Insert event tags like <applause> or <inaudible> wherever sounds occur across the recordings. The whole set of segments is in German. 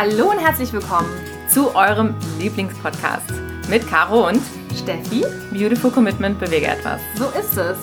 Hallo und herzlich willkommen zu eurem Lieblingspodcast mit Caro und Steffi. Beautiful Commitment bewege etwas. So ist es.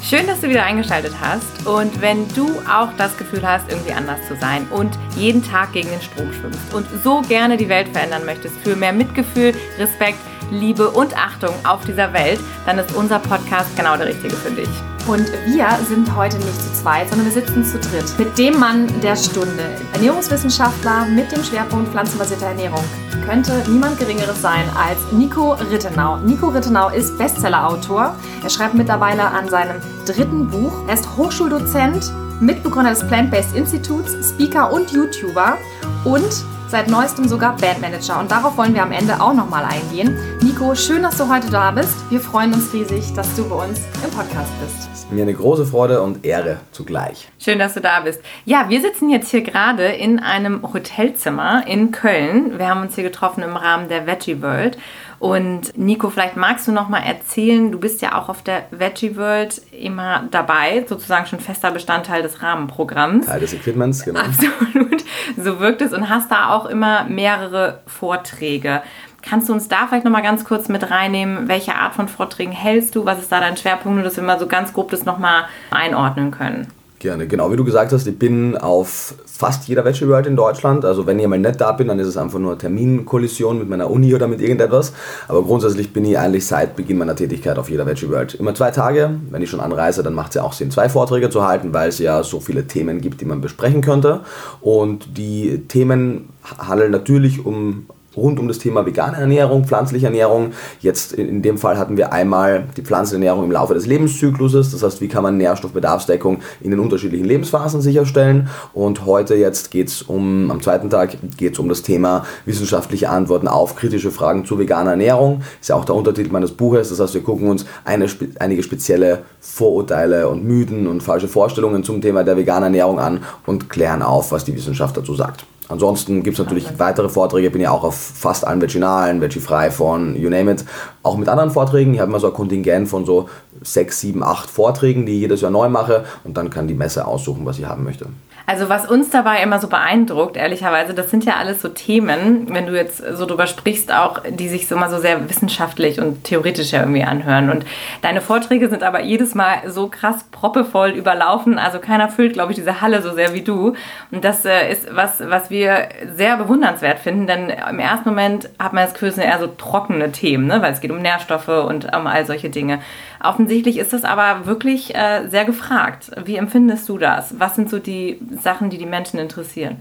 Schön, dass du wieder eingeschaltet hast und wenn du auch das Gefühl hast, irgendwie anders zu sein und jeden Tag gegen den Strom schwimmst und so gerne die Welt verändern möchtest für mehr Mitgefühl, Respekt, Liebe und Achtung auf dieser Welt, dann ist unser Podcast genau der richtige für dich. Und wir sind heute nicht zu zweit, sondern wir sitzen zu dritt. Mit dem Mann der Stunde. Ernährungswissenschaftler mit dem Schwerpunkt pflanzenbasierte Ernährung. Könnte niemand Geringeres sein als Nico Rittenau. Nico Rittenau ist Bestsellerautor. Er schreibt mittlerweile an seinem dritten Buch. Er ist Hochschuldozent, Mitbegründer des Plant-Based Instituts, Speaker und YouTuber und seit neuestem sogar Bandmanager. Und darauf wollen wir am Ende auch nochmal eingehen. Nico, schön, dass du heute da bist. Wir freuen uns riesig, dass du bei uns im Podcast bist. Ist mir eine große Freude und Ehre zugleich. Schön, dass du da bist. Ja, wir sitzen jetzt hier gerade in einem Hotelzimmer in Köln. Wir haben uns hier getroffen im Rahmen der Veggie World. Und Nico, vielleicht magst du noch mal erzählen, du bist ja auch auf der Veggie World immer dabei, sozusagen schon fester Bestandteil des Rahmenprogramms. Teil des Equipments, genau. Absolut, so wirkt es und hast da auch immer mehrere Vorträge. Kannst du uns da vielleicht noch mal ganz kurz mit reinnehmen? Welche Art von Vorträgen hältst du? Was ist da dein Schwerpunkt? Nur, dass wir mal so ganz grob das noch mal einordnen können. Gerne, genau wie du gesagt hast, ich bin auf fast jeder World in Deutschland. Also wenn ich mal nicht da bin, dann ist es einfach nur Terminkollision mit meiner Uni oder mit irgendetwas. Aber grundsätzlich bin ich eigentlich seit Beginn meiner Tätigkeit auf jeder World. Immer zwei Tage. Wenn ich schon anreise, dann macht es ja auch Sinn, zwei Vorträge zu halten, weil es ja so viele Themen gibt, die man besprechen könnte. Und die Themen handeln natürlich um rund um das Thema vegane Ernährung, pflanzliche Ernährung. Jetzt in dem Fall hatten wir einmal die Pflanzenernährung im Laufe des Lebenszykluses, das heißt, wie kann man Nährstoffbedarfsdeckung in den unterschiedlichen Lebensphasen sicherstellen. Und heute jetzt geht es um, am zweiten Tag geht es um das Thema wissenschaftliche Antworten auf kritische Fragen zu veganer Ernährung. Ist ja auch der Untertitel meines Buches, das heißt, wir gucken uns eine, einige spezielle Vorurteile und Mythen und falsche Vorstellungen zum Thema der veganen Ernährung an und klären auf, was die Wissenschaft dazu sagt. Ansonsten gibt es natürlich weitere Vorträge, bin ja auch auf fast allen Veginalen, Veggie-frei von you name it, auch mit anderen Vorträgen. Ich habe immer so ein Kontingent von so sechs, sieben, acht Vorträgen, die ich jedes Jahr neu mache und dann kann die Messe aussuchen, was ich haben möchte. Also was uns dabei immer so beeindruckt, ehrlicherweise, das sind ja alles so Themen, wenn du jetzt so drüber sprichst, auch die sich so mal so sehr wissenschaftlich und theoretisch ja irgendwie anhören. Und deine Vorträge sind aber jedes Mal so krass proppevoll überlaufen. Also keiner füllt, glaube ich, diese Halle so sehr wie du. Und das äh, ist was, was wir sehr bewundernswert finden, denn im ersten Moment hat man das Gefühl, es sind eher so trockene Themen, ne? weil es geht um Nährstoffe und um all solche Dinge. Offensichtlich ist das aber wirklich äh, sehr gefragt. Wie empfindest du das? Was sind so die Sachen, die die Menschen interessieren.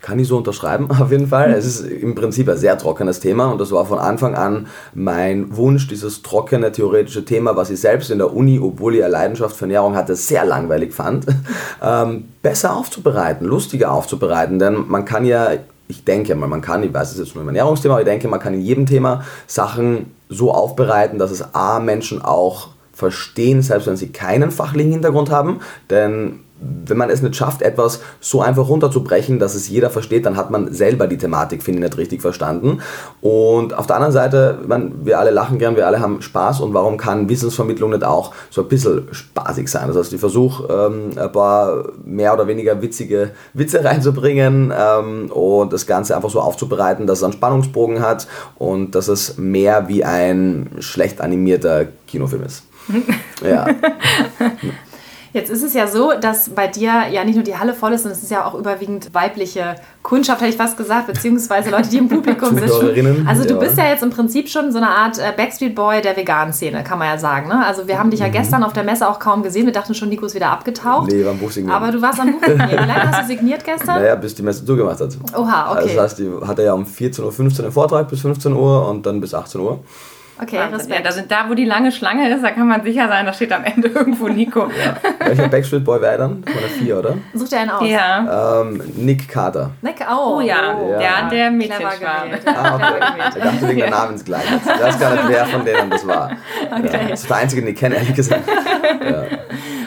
Kann ich so unterschreiben, <laughs> auf jeden Fall. Es ist im Prinzip ein sehr trockenes Thema und das war von Anfang an mein Wunsch, dieses trockene theoretische Thema, was ich selbst in der Uni, obwohl ich eine Leidenschaft für Ernährung hatte, sehr langweilig fand, <laughs> ähm, besser aufzubereiten, lustiger aufzubereiten. Denn man kann ja, ich denke mal, man kann, ich weiß es jetzt nur im Ernährungsthema, aber ich denke, man kann in jedem Thema Sachen so aufbereiten, dass es A, Menschen auch verstehen, selbst wenn sie keinen fachlichen Hintergrund haben. Denn wenn man es nicht schafft, etwas so einfach runterzubrechen, dass es jeder versteht, dann hat man selber die Thematik, finde ich, nicht richtig verstanden. Und auf der anderen Seite, man, wir alle lachen gern, wir alle haben Spaß und warum kann Wissensvermittlung nicht auch so ein bisschen spaßig sein? Das heißt, ich versuche ähm, ein paar mehr oder weniger witzige Witze reinzubringen ähm, und das Ganze einfach so aufzubereiten, dass es einen Spannungsbogen hat und dass es mehr wie ein schlecht animierter Kinofilm ist. <laughs> ja. <laughs> Jetzt ist es ja so, dass bei dir ja nicht nur die Halle voll ist, sondern es ist ja auch überwiegend weibliche Kundschaft, hätte ich fast gesagt, beziehungsweise Leute, die im Publikum <laughs> sind. Also du ja. bist ja jetzt im Prinzip schon so eine Art äh, Backstreet Boy der veganen Szene, kann man ja sagen. Ne? Also wir haben dich ja mhm. gestern auf der Messe auch kaum gesehen. Wir dachten schon, Nico ist wieder abgetaucht. Nee, beim Buch signieren. Aber du warst am Buch signieren. Wie lange hast du signiert gestern? Naja, bis die Messe zugemacht hat. Oha, okay. Also das heißt, die hatte ja um 14.15 Uhr einen Vortrag bis 15 Uhr und dann bis 18 Uhr. Okay, Respekt. Ja, da, sind, da, wo die lange Schlange ist, da kann man sicher sein, da steht am Ende <laughs> irgendwo Nico. Ja. Welcher Backstreet Boy wäre dann? Das war der vier, oder? Such dir einen aus. Ja. Ähm, Nick Carter. Nick, oh, oh ja. ja. Der, der Mädchenschwarm. Ah, okay. Ich dachte wegen der Namensgleich. Ich weiß gar nicht, wer von denen das war. <laughs> Okay. Ja. Das ist der einzige, den ich kenne, ehrlich gesagt. <laughs> Ja.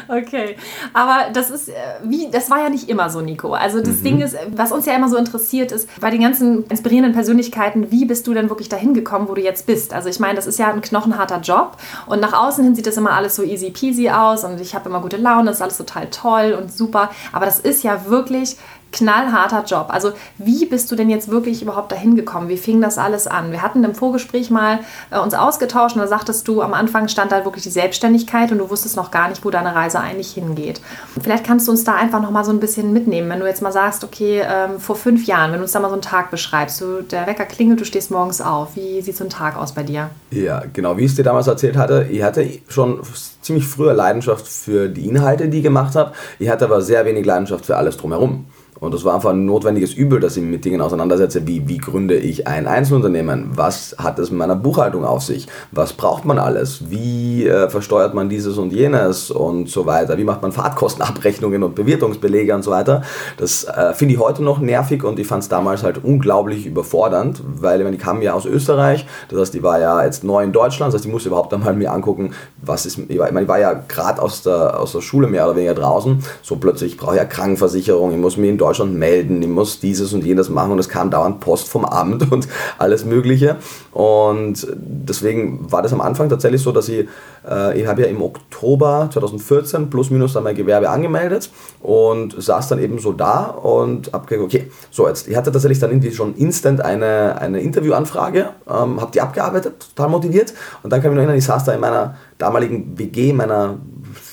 Okay, aber das ist äh, wie, das war ja nicht immer so, Nico. Also das mhm. Ding ist, was uns ja immer so interessiert ist, bei den ganzen inspirierenden Persönlichkeiten, wie bist du denn wirklich dahin gekommen, wo du jetzt bist? Also ich meine, das ist ja ein knochenharter Job und nach außen hin sieht das immer alles so easy peasy aus und ich habe immer gute Laune, das ist alles total toll und super. Aber das ist ja wirklich knallharter Job. Also wie bist du denn jetzt wirklich überhaupt dahin gekommen? Wie fing das alles an? Wir hatten im Vorgespräch mal äh, uns ausgetauscht und da sagtest du, am Anfang stand da wirklich die Selbstständigkeit und du wusstest noch gar nicht, wo deine Reise eigentlich hingeht. Vielleicht kannst du uns da einfach noch mal so ein bisschen mitnehmen, wenn du jetzt mal sagst, okay, ähm, vor fünf Jahren, wenn du uns da mal so einen Tag beschreibst, du, der Wecker klingelt, du stehst morgens auf. Wie sieht so ein Tag aus bei dir? Ja, genau, wie ich es dir damals erzählt hatte, ich hatte schon ziemlich früher Leidenschaft für die Inhalte, die ich gemacht habe. Ich hatte aber sehr wenig Leidenschaft für alles drumherum. Und das war einfach ein notwendiges Übel, dass ich mich mit Dingen auseinandersetze, wie, wie gründe ich ein Einzelunternehmen, was hat es mit meiner Buchhaltung auf sich, was braucht man alles, wie äh, versteuert man dieses und jenes und so weiter, wie macht man Fahrtkostenabrechnungen und Bewirtungsbelege und so weiter. Das äh, finde ich heute noch nervig und ich fand es damals halt unglaublich überfordernd, weil ich, kam ja aus Österreich, das heißt, ich war ja jetzt neu in Deutschland, das heißt, ich musste überhaupt einmal mir angucken, was ist, ich, war, meine, ich war ja gerade aus der, aus der Schule mehr oder weniger draußen, so plötzlich brauche ich ja Krankenversicherung, ich muss mir in Deutschland Deutschland melden, ich muss dieses und jenes machen und es kam dauernd Post vom Amt und alles Mögliche. Und deswegen war das am Anfang tatsächlich so, dass ich, äh, ich habe ja im Oktober 2014 plus minus dann mein Gewerbe angemeldet und saß dann eben so da und habe gesagt, okay, so jetzt, ich hatte tatsächlich dann irgendwie schon instant eine, eine Interviewanfrage, ähm, habe die abgearbeitet, total motiviert und dann kann ich mich noch erinnern, ich saß da in meiner damaligen WG, meiner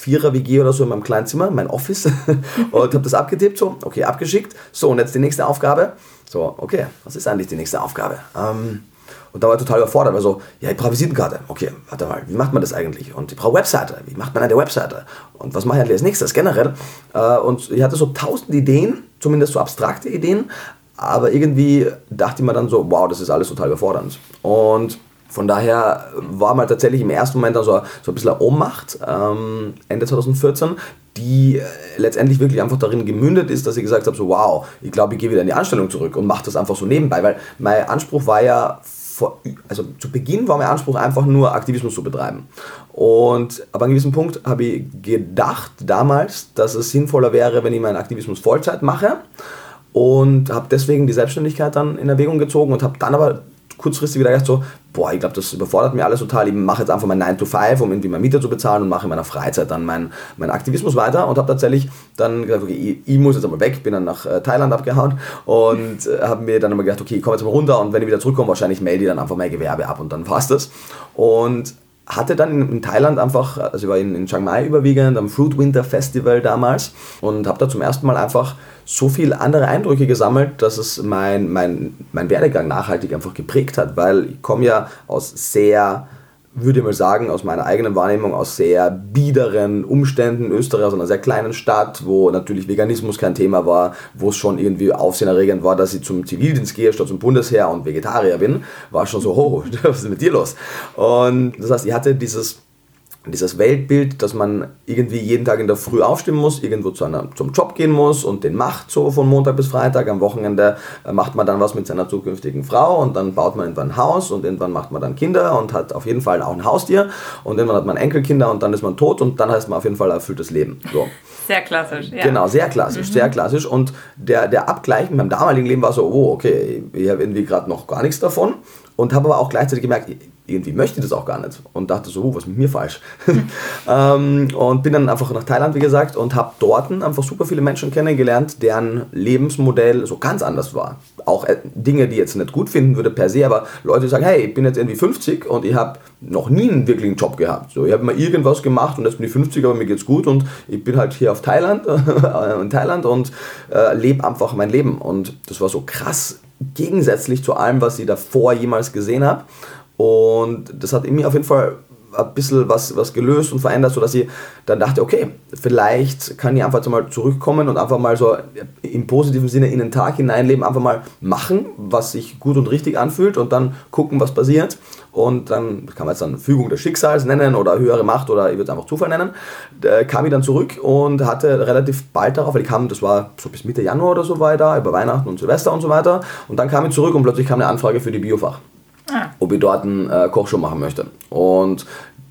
Vierer-WG oder so in meinem kleinen Zimmer, mein Office, <laughs> und habe das abgetippt, so, okay, abgeschickt. So, und jetzt die nächste Aufgabe. So, okay, was ist eigentlich die nächste Aufgabe? Ähm, und da war ich total überfordert, also, ja, ich brauche Visitenkarte. Okay, warte mal, wie macht man das eigentlich? Und ich brauche Webseite. Wie macht man eine Webseite? Und was mache ich eigentlich als nächstes generell? Äh, und ich hatte so tausend Ideen, zumindest so abstrakte Ideen, aber irgendwie dachte ich mir dann so, wow, das ist alles total überfordernd. Und von daher war mal tatsächlich im ersten Moment dann so, so ein bisschen eine Ohnmacht, ähm, Ende 2014, die äh, letztendlich wirklich einfach darin gemündet ist, dass ich gesagt habe, so wow, ich glaube, ich gehe wieder in die Anstellung zurück und mache das einfach so nebenbei, weil mein Anspruch war ja, vor, also zu Beginn war mein Anspruch einfach nur Aktivismus zu betreiben. Und ab einem gewissen Punkt habe ich gedacht damals, dass es sinnvoller wäre, wenn ich meinen Aktivismus Vollzeit mache und habe deswegen die Selbstständigkeit dann in Erwägung gezogen und habe dann aber kurzfristig wieder gedacht so, boah, ich glaube, das überfordert mir alles total. Ich mache jetzt einfach mein 9 to 5, um irgendwie meine Miete zu bezahlen und mache in meiner Freizeit dann meinen mein Aktivismus weiter und habe tatsächlich dann gesagt, okay, ich, ich, muss jetzt einmal weg, bin dann nach äh, Thailand abgehauen und äh, habe mir dann immer gedacht, okay, ich komme jetzt mal runter und wenn ich wieder zurückkomme, wahrscheinlich melde ich dann einfach mein Gewerbe ab und dann passt das. Und hatte dann in, in, Thailand einfach, also ich war in, in Chiang Mai überwiegend am Fruit Winter Festival damals und habe da zum ersten Mal einfach so viele andere Eindrücke gesammelt, dass es mein, mein, mein Werdegang nachhaltig einfach geprägt hat, weil ich komme ja aus sehr würde ich mal sagen, aus meiner eigenen Wahrnehmung, aus sehr biederen Umständen, Österreich, aus einer sehr kleinen Stadt, wo natürlich Veganismus kein Thema war, wo es schon irgendwie aufsehenerregend war, dass ich zum Zivildienst gehe statt zum Bundesheer und Vegetarier bin, war schon so, oh, <laughs> was ist mit dir los? Und das heißt, ich hatte dieses dieses Weltbild, dass man irgendwie jeden Tag in der Früh aufstehen muss, irgendwo zu einer, zum Job gehen muss und den macht so von Montag bis Freitag. Am Wochenende äh, macht man dann was mit seiner zukünftigen Frau und dann baut man irgendwann ein Haus und irgendwann macht man dann Kinder und hat auf jeden Fall auch ein Haustier und irgendwann hat man Enkelkinder und dann ist man tot und dann heißt man auf jeden Fall erfülltes Leben. So. <laughs> Sehr klassisch, ja. Genau, sehr klassisch, mhm. sehr klassisch. Und der, der Abgleich mit meinem damaligen Leben war so, oh, okay, ich habe irgendwie gerade noch gar nichts davon und habe aber auch gleichzeitig gemerkt, irgendwie möchte ich das auch gar nicht und dachte so, oh, was ist mit mir falsch? <laughs> ähm, und bin dann einfach nach Thailand, wie gesagt, und habe dort einfach super viele Menschen kennengelernt, deren Lebensmodell so ganz anders war. Auch äh, Dinge, die ich jetzt nicht gut finden würde per se, aber Leute die sagen, hey, ich bin jetzt irgendwie 50 und ich habe noch nie einen wirklichen Job gehabt. So, ich habe mal irgendwas gemacht und jetzt bin ich 50, aber mir geht's gut und ich bin halt hier auf Thailand, <laughs> in Thailand und äh, lebe einfach mein Leben. Und das war so krass gegensätzlich zu allem, was ich davor jemals gesehen habe. Und das hat in mir auf jeden Fall ein bisschen was, was gelöst und verändert, sodass ich dann dachte, okay, vielleicht kann ich einfach mal zurückkommen und einfach mal so im positiven Sinne in den Tag hineinleben, einfach mal machen, was sich gut und richtig anfühlt und dann gucken, was passiert. Und dann kann man es dann Fügung des Schicksals nennen oder höhere Macht oder ich würde es einfach Zufall nennen. Da kam ich dann zurück und hatte relativ bald darauf, weil ich kam, das war so bis Mitte Januar oder so weiter, über Weihnachten und Silvester und so weiter. Und dann kam ich zurück und plötzlich kam eine Anfrage für die Biofach. Ah. Ob ich dort eine äh, Kochshow machen möchte. Und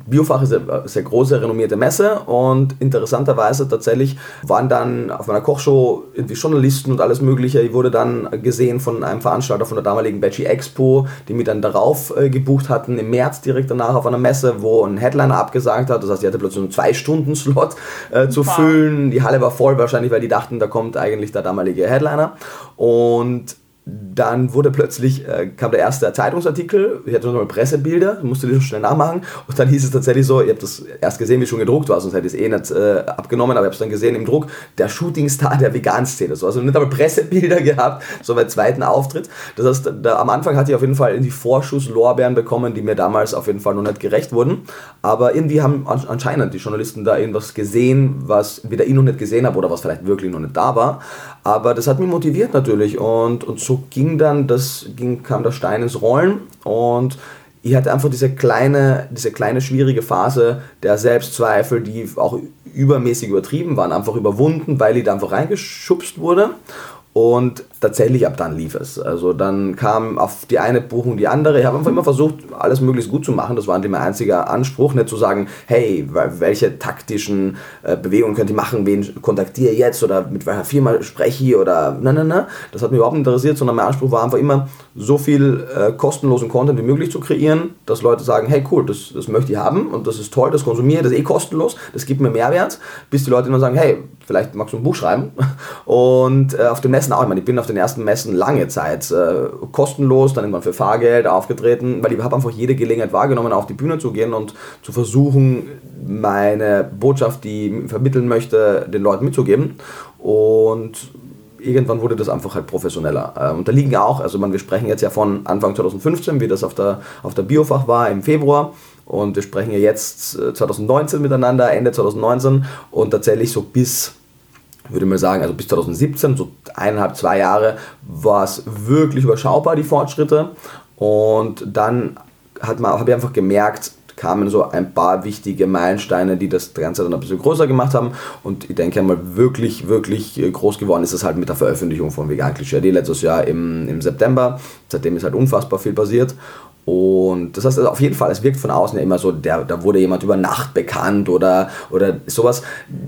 Biofach ist eine sehr große, renommierte Messe und interessanterweise tatsächlich waren dann auf meiner Kochshow irgendwie Journalisten und alles Mögliche. Ich wurde dann gesehen von einem Veranstalter von der damaligen Veggie Expo, die mich dann darauf äh, gebucht hatten, im März direkt danach auf einer Messe, wo ein Headliner abgesagt hat. Das heißt, ich hatte plötzlich einen Zwei-Stunden-Slot äh, zu wow. füllen. Die Halle war voll wahrscheinlich, weil die dachten, da kommt eigentlich der damalige Headliner. Und dann wurde plötzlich, äh, kam der erste Zeitungsartikel, ich hatte noch Pressebilder, musste die schnell nachmachen. Und dann hieß es tatsächlich so, ich habe das erst gesehen, wie es schon gedruckt war, sonst hätte ich es eh nicht äh, abgenommen, aber ich habe es dann gesehen im Druck, der Shootingstar der Vegan-Szene, so, also nicht einmal Pressebilder <laughs> gehabt, so beim zweiten Auftritt. Das heißt, da, am Anfang hatte ich auf jeden Fall in die Vorschusslorbeeren bekommen, die mir damals auf jeden Fall noch nicht gerecht wurden, aber irgendwie haben anscheinend die Journalisten da irgendwas gesehen, was weder ich noch nicht gesehen habe oder was vielleicht wirklich noch nicht da war, aber das hat mich motiviert natürlich und, und so ging dann, das ging, kam der Stein ins Rollen und ich hatte einfach diese kleine, diese kleine schwierige Phase der Selbstzweifel, die auch übermäßig übertrieben waren, einfach überwunden, weil ich da einfach reingeschubst wurde. Und tatsächlich ab dann lief es. Also dann kam auf die eine Buchung die andere. Ich habe einfach immer versucht, alles möglichst gut zu machen. Das war mein einziger Anspruch, nicht zu sagen, hey, welche taktischen äh, Bewegungen könnt ihr machen, wen kontaktiere ich jetzt oder mit welcher Firma spreche ich oder nein, nein, nein. Das hat mich überhaupt nicht interessiert, sondern mein Anspruch war einfach immer, so viel äh, kostenlosen Content wie möglich zu kreieren, dass Leute sagen, hey cool, das, das möchte ich haben und das ist toll, das konsumiere, das ist eh kostenlos, das gibt mir Mehrwert, bis die Leute immer sagen, hey, vielleicht magst du ein Buch schreiben. Und äh, auf den Messen auch, ich meine, ich bin auf den ersten Messen lange Zeit äh, kostenlos, dann irgendwann für Fahrgeld aufgetreten, weil ich habe einfach jede Gelegenheit wahrgenommen, auf die Bühne zu gehen und zu versuchen, meine Botschaft, die ich vermitteln möchte, den Leuten mitzugeben. Und irgendwann wurde das einfach halt professioneller. Äh, und da liegen auch, also man, wir sprechen jetzt ja von Anfang 2015, wie das auf der, auf der Biofach war im Februar. Und wir sprechen ja jetzt 2019 äh, miteinander, Ende 2019 und tatsächlich so bis würde mal sagen, also bis 2017, so eineinhalb, zwei Jahre, war es wirklich überschaubar, die Fortschritte. Und dann habe ich einfach gemerkt, kamen so ein paar wichtige Meilensteine, die das Ganze dann ein bisschen größer gemacht haben. Und ich denke einmal, wirklich, wirklich groß geworden ist es halt mit der Veröffentlichung von Vegan Klischee letztes Jahr im, im September. Seitdem ist halt unfassbar viel passiert. Und das heißt also auf jeden Fall, es wirkt von außen ja immer so, der, da wurde jemand über Nacht bekannt oder, oder sowas.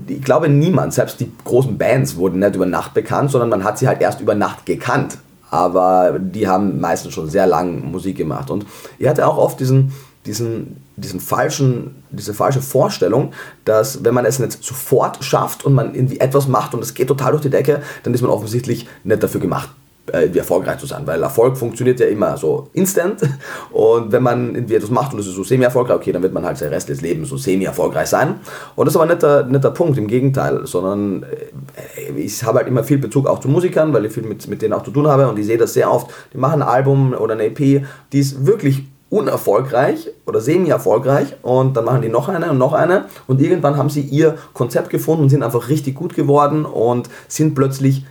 Ich glaube, niemand, selbst die großen Bands wurden nicht über Nacht bekannt, sondern man hat sie halt erst über Nacht gekannt. Aber die haben meistens schon sehr lange Musik gemacht. Und ich hatte auch oft diesen, diesen, diesen falschen, diese falsche Vorstellung, dass wenn man es nicht sofort schafft und man irgendwie etwas macht und es geht total durch die Decke, dann ist man offensichtlich nicht dafür gemacht, irgendwie erfolgreich zu sein, weil Erfolg funktioniert ja immer so instant. <laughs> Und wenn man irgendwie etwas macht und es ist so semi-erfolgreich, okay, dann wird man halt sein Rest des Lebens so semi-erfolgreich sein. Und das ist aber der, nicht der Punkt, im Gegenteil, sondern äh, ich habe halt immer viel Bezug auch zu Musikern, weil ich viel mit, mit denen auch zu tun habe und ich sehe das sehr oft, die machen ein Album oder eine EP, die ist wirklich unerfolgreich oder semi-erfolgreich und dann machen die noch eine und noch eine und irgendwann haben sie ihr Konzept gefunden und sind einfach richtig gut geworden und sind plötzlich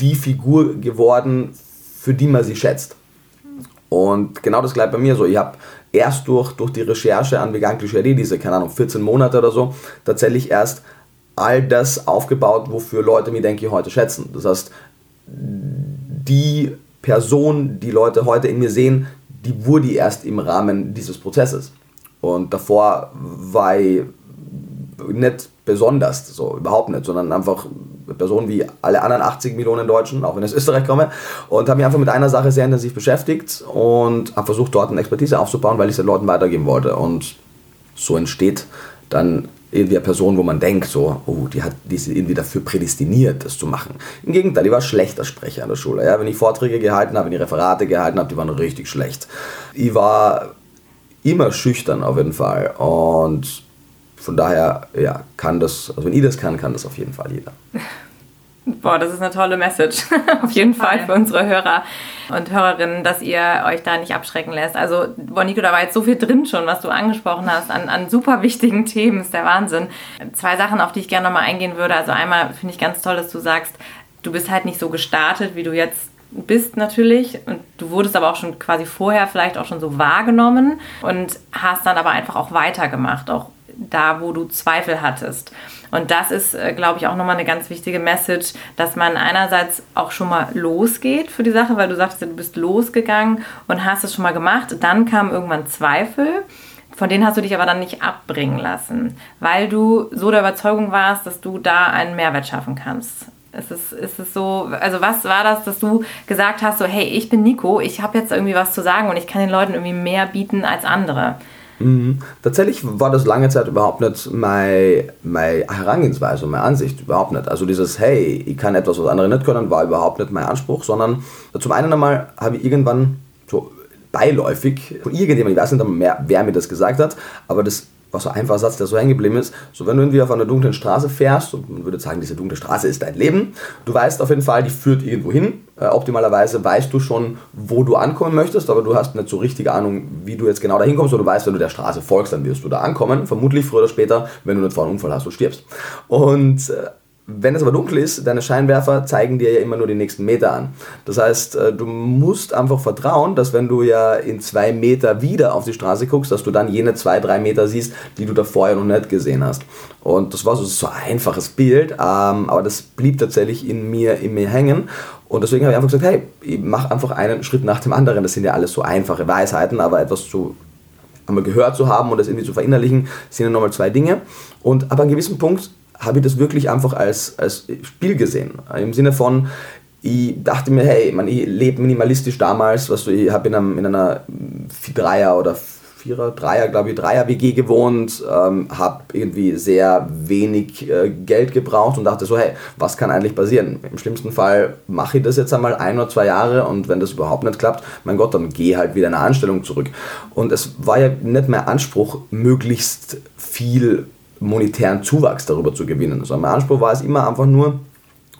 die Figur geworden, für die man sie schätzt. Und genau das gleiche bei mir so. Ich habe erst durch, durch die Recherche an Vegan Klischee, diese, keine Ahnung, 14 Monate oder so, tatsächlich erst all das aufgebaut, wofür Leute mich, denke ich, heute schätzen. Das heißt, die Person, die Leute heute in mir sehen, die wurde erst im Rahmen dieses Prozesses. Und davor war ich nicht besonders, so überhaupt nicht, sondern einfach Person wie alle anderen 80 Millionen Deutschen, auch wenn ich aus Österreich komme, und habe mich einfach mit einer Sache sehr intensiv beschäftigt und habe versucht, dort eine Expertise aufzubauen, weil ich es den Leuten weitergeben wollte. Und so entsteht dann irgendwie eine Person, wo man denkt, so, oh, die, hat, die ist irgendwie dafür prädestiniert, das zu machen. Im Gegenteil, ich war schlechter Sprecher an der Schule. Ja? Wenn ich Vorträge gehalten habe, wenn ich Referate gehalten habe, die waren richtig schlecht. Ich war immer schüchtern auf jeden Fall. Und von daher, ja, kann das, also wenn ich das kann, kann das auf jeden Fall jeder. <laughs> Boah, das ist eine tolle Message. <laughs> auf jeden Fall für unsere Hörer und Hörerinnen, dass ihr euch da nicht abschrecken lässt. Also, Boniko, da war jetzt so viel drin schon, was du angesprochen hast, an, an super wichtigen Themen, ist der Wahnsinn. Zwei Sachen, auf die ich gerne nochmal eingehen würde. Also einmal finde ich ganz toll, dass du sagst, du bist halt nicht so gestartet, wie du jetzt bist natürlich und du wurdest aber auch schon quasi vorher vielleicht auch schon so wahrgenommen und hast dann aber einfach auch weitergemacht, auch da, wo du Zweifel hattest. Und das ist, äh, glaube ich, auch nochmal eine ganz wichtige Message, dass man einerseits auch schon mal losgeht für die Sache, weil du sagtest, du bist losgegangen und hast es schon mal gemacht. Dann kam irgendwann Zweifel Von denen hast du dich aber dann nicht abbringen lassen, weil du so der Überzeugung warst, dass du da einen Mehrwert schaffen kannst. Ist es, ist es so, also was war das, dass du gesagt hast, so hey, ich bin Nico, ich habe jetzt irgendwie was zu sagen und ich kann den Leuten irgendwie mehr bieten als andere? Mhm. Tatsächlich war das lange Zeit überhaupt nicht meine, meine Herangehensweise, meine Ansicht, überhaupt nicht. Also dieses, hey, ich kann etwas, was andere nicht können, war überhaupt nicht mein Anspruch, sondern zum einen einmal habe ich irgendwann so beiläufig von irgendjemandem, ich weiß nicht mehr, wer mir das gesagt hat, aber das was so ein einfacher Satz, der so hängen geblieben ist, so wenn du irgendwie auf einer dunklen Straße fährst, und man würde sagen, diese dunkle Straße ist dein Leben, du weißt auf jeden Fall, die führt irgendwo hin. Äh, optimalerweise weißt du schon, wo du ankommen möchtest, aber du hast nicht so richtig Ahnung, wie du jetzt genau dahin kommst, oder du weißt, wenn du der Straße folgst, dann wirst du da ankommen, vermutlich früher oder später, wenn du nicht vor einem Unfall hast und stirbst. Und äh, wenn es aber dunkel ist, deine Scheinwerfer zeigen dir ja immer nur die nächsten Meter an. Das heißt, äh, du musst einfach vertrauen, dass wenn du ja in zwei Meter wieder auf die Straße guckst, dass du dann jene zwei, drei Meter siehst, die du da vorher noch nicht gesehen hast. Und das war so, ein einfaches Bild, ähm, aber das blieb tatsächlich in mir, in mir hängen. Und deswegen habe ich einfach gesagt, hey, ich mache einfach einen Schritt nach dem anderen. Das sind ja alles so einfache Weisheiten, aber etwas zu einmal gehört zu haben und das irgendwie zu verinnerlichen, sind ja nochmal zwei Dinge. Und an einem gewissen Punkt habe ich das wirklich einfach als, als Spiel gesehen. Im Sinne von, ich dachte mir, hey, man, ich lebe minimalistisch damals, was du, ich habe in, in einer Dreier oder Vierer, Dreier, glaube ich, Dreier-WG gewohnt, ähm, habe irgendwie sehr wenig äh, Geld gebraucht und dachte so, hey, was kann eigentlich passieren? Im schlimmsten Fall mache ich das jetzt einmal ein oder zwei Jahre und wenn das überhaupt nicht klappt, mein Gott, dann gehe halt wieder in eine Anstellung zurück. Und es war ja nicht mehr Anspruch, möglichst viel monetären Zuwachs darüber zu gewinnen. Also mein Anspruch war es immer einfach nur,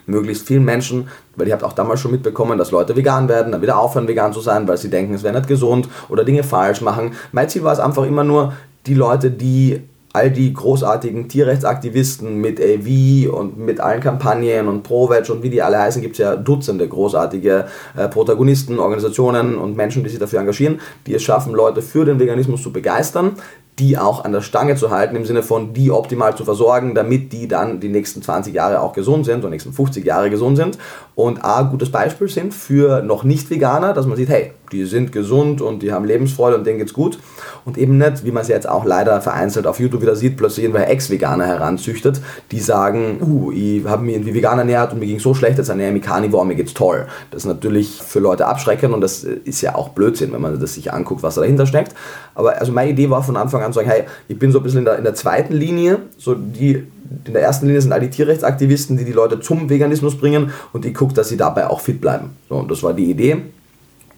möglichst vielen Menschen, weil ihr habt auch damals schon mitbekommen, dass Leute vegan werden, dann wieder aufhören vegan zu sein, weil sie denken, es wäre nicht gesund oder Dinge falsch machen. Mein Ziel war es einfach immer nur, die Leute, die all die großartigen Tierrechtsaktivisten mit AV und mit allen Kampagnen und ProVeg und wie die alle heißen, gibt es ja Dutzende großartige äh, Protagonisten, Organisationen und Menschen, die sich dafür engagieren, die es schaffen, Leute für den Veganismus zu begeistern, die auch an der Stange zu halten, im Sinne von die optimal zu versorgen, damit die dann die nächsten 20 Jahre auch gesund sind oder nächsten 50 Jahre gesund sind. Und A, gutes Beispiel sind für noch nicht Veganer, dass man sieht, hey, die sind gesund und die haben Lebensfreude und denen geht's gut und eben nicht, wie man es jetzt auch leider vereinzelt auf YouTube wieder sieht, plötzlich irgendwelche Ex-Veganer heranzüchtet, die sagen, uh, ich habe mich irgendwie vegan ernährt und mir ging so schlecht, jetzt ernähre ich mich Carnivore, mir geht's toll. Das ist natürlich für Leute abschreckend und das ist ja auch Blödsinn, wenn man das sich anguckt, was da dahinter steckt. Aber also meine Idee war von Anfang an zu sagen, hey, ich bin so ein bisschen in der, in der zweiten Linie, so die in der ersten Linie sind all die Tierrechtsaktivisten, die die Leute zum Veganismus bringen und die guckt, dass sie dabei auch fit bleiben. So, und das war die Idee.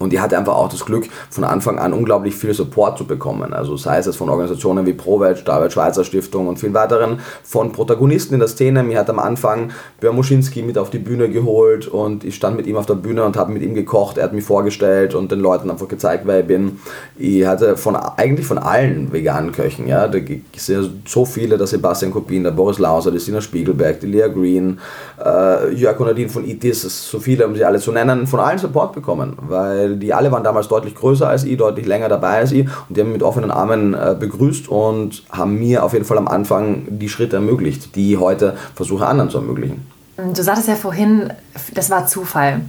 Und die hatte einfach auch das Glück, von Anfang an unglaublich viel Support zu bekommen. Also sei es von Organisationen wie ProVeg, David Schweizer Stiftung und vielen weiteren, von Protagonisten in der Szene. Mir hat am Anfang Björn Muschinski mit auf die Bühne geholt und ich stand mit ihm auf der Bühne und habe mit ihm gekocht. Er hat mich vorgestellt und den Leuten einfach gezeigt, wer ich bin. Ich hatte von, eigentlich von allen veganen Köchen, ja, da ja so viele, der Sebastian Kopin, der Boris Lauser, die Sina Spiegelberg, die Lea Green, äh, Jörg Konradin von ITIS, so viele, um sie alle zu nennen, von allen Support bekommen, weil die alle waren damals deutlich größer als ich, deutlich länger dabei als ich und die haben mich mit offenen Armen äh, begrüßt und haben mir auf jeden Fall am Anfang die Schritte ermöglicht, die ich heute versuche anderen zu ermöglichen. Du sagtest ja vorhin, das war Zufall.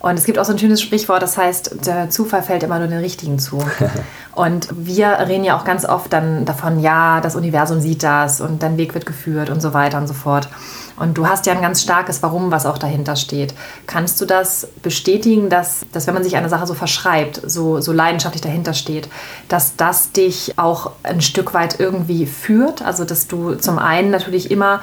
Und es gibt auch so ein schönes Sprichwort, das heißt, der Zufall fällt immer nur den Richtigen zu. <laughs> und wir reden ja auch ganz oft dann davon, ja, das Universum sieht das und dein Weg wird geführt und so weiter und so fort. Und du hast ja ein ganz starkes Warum, was auch dahinter steht. Kannst du das bestätigen, dass, dass wenn man sich eine Sache so verschreibt, so, so leidenschaftlich dahinter steht, dass das dich auch ein Stück weit irgendwie führt? Also, dass du zum einen natürlich immer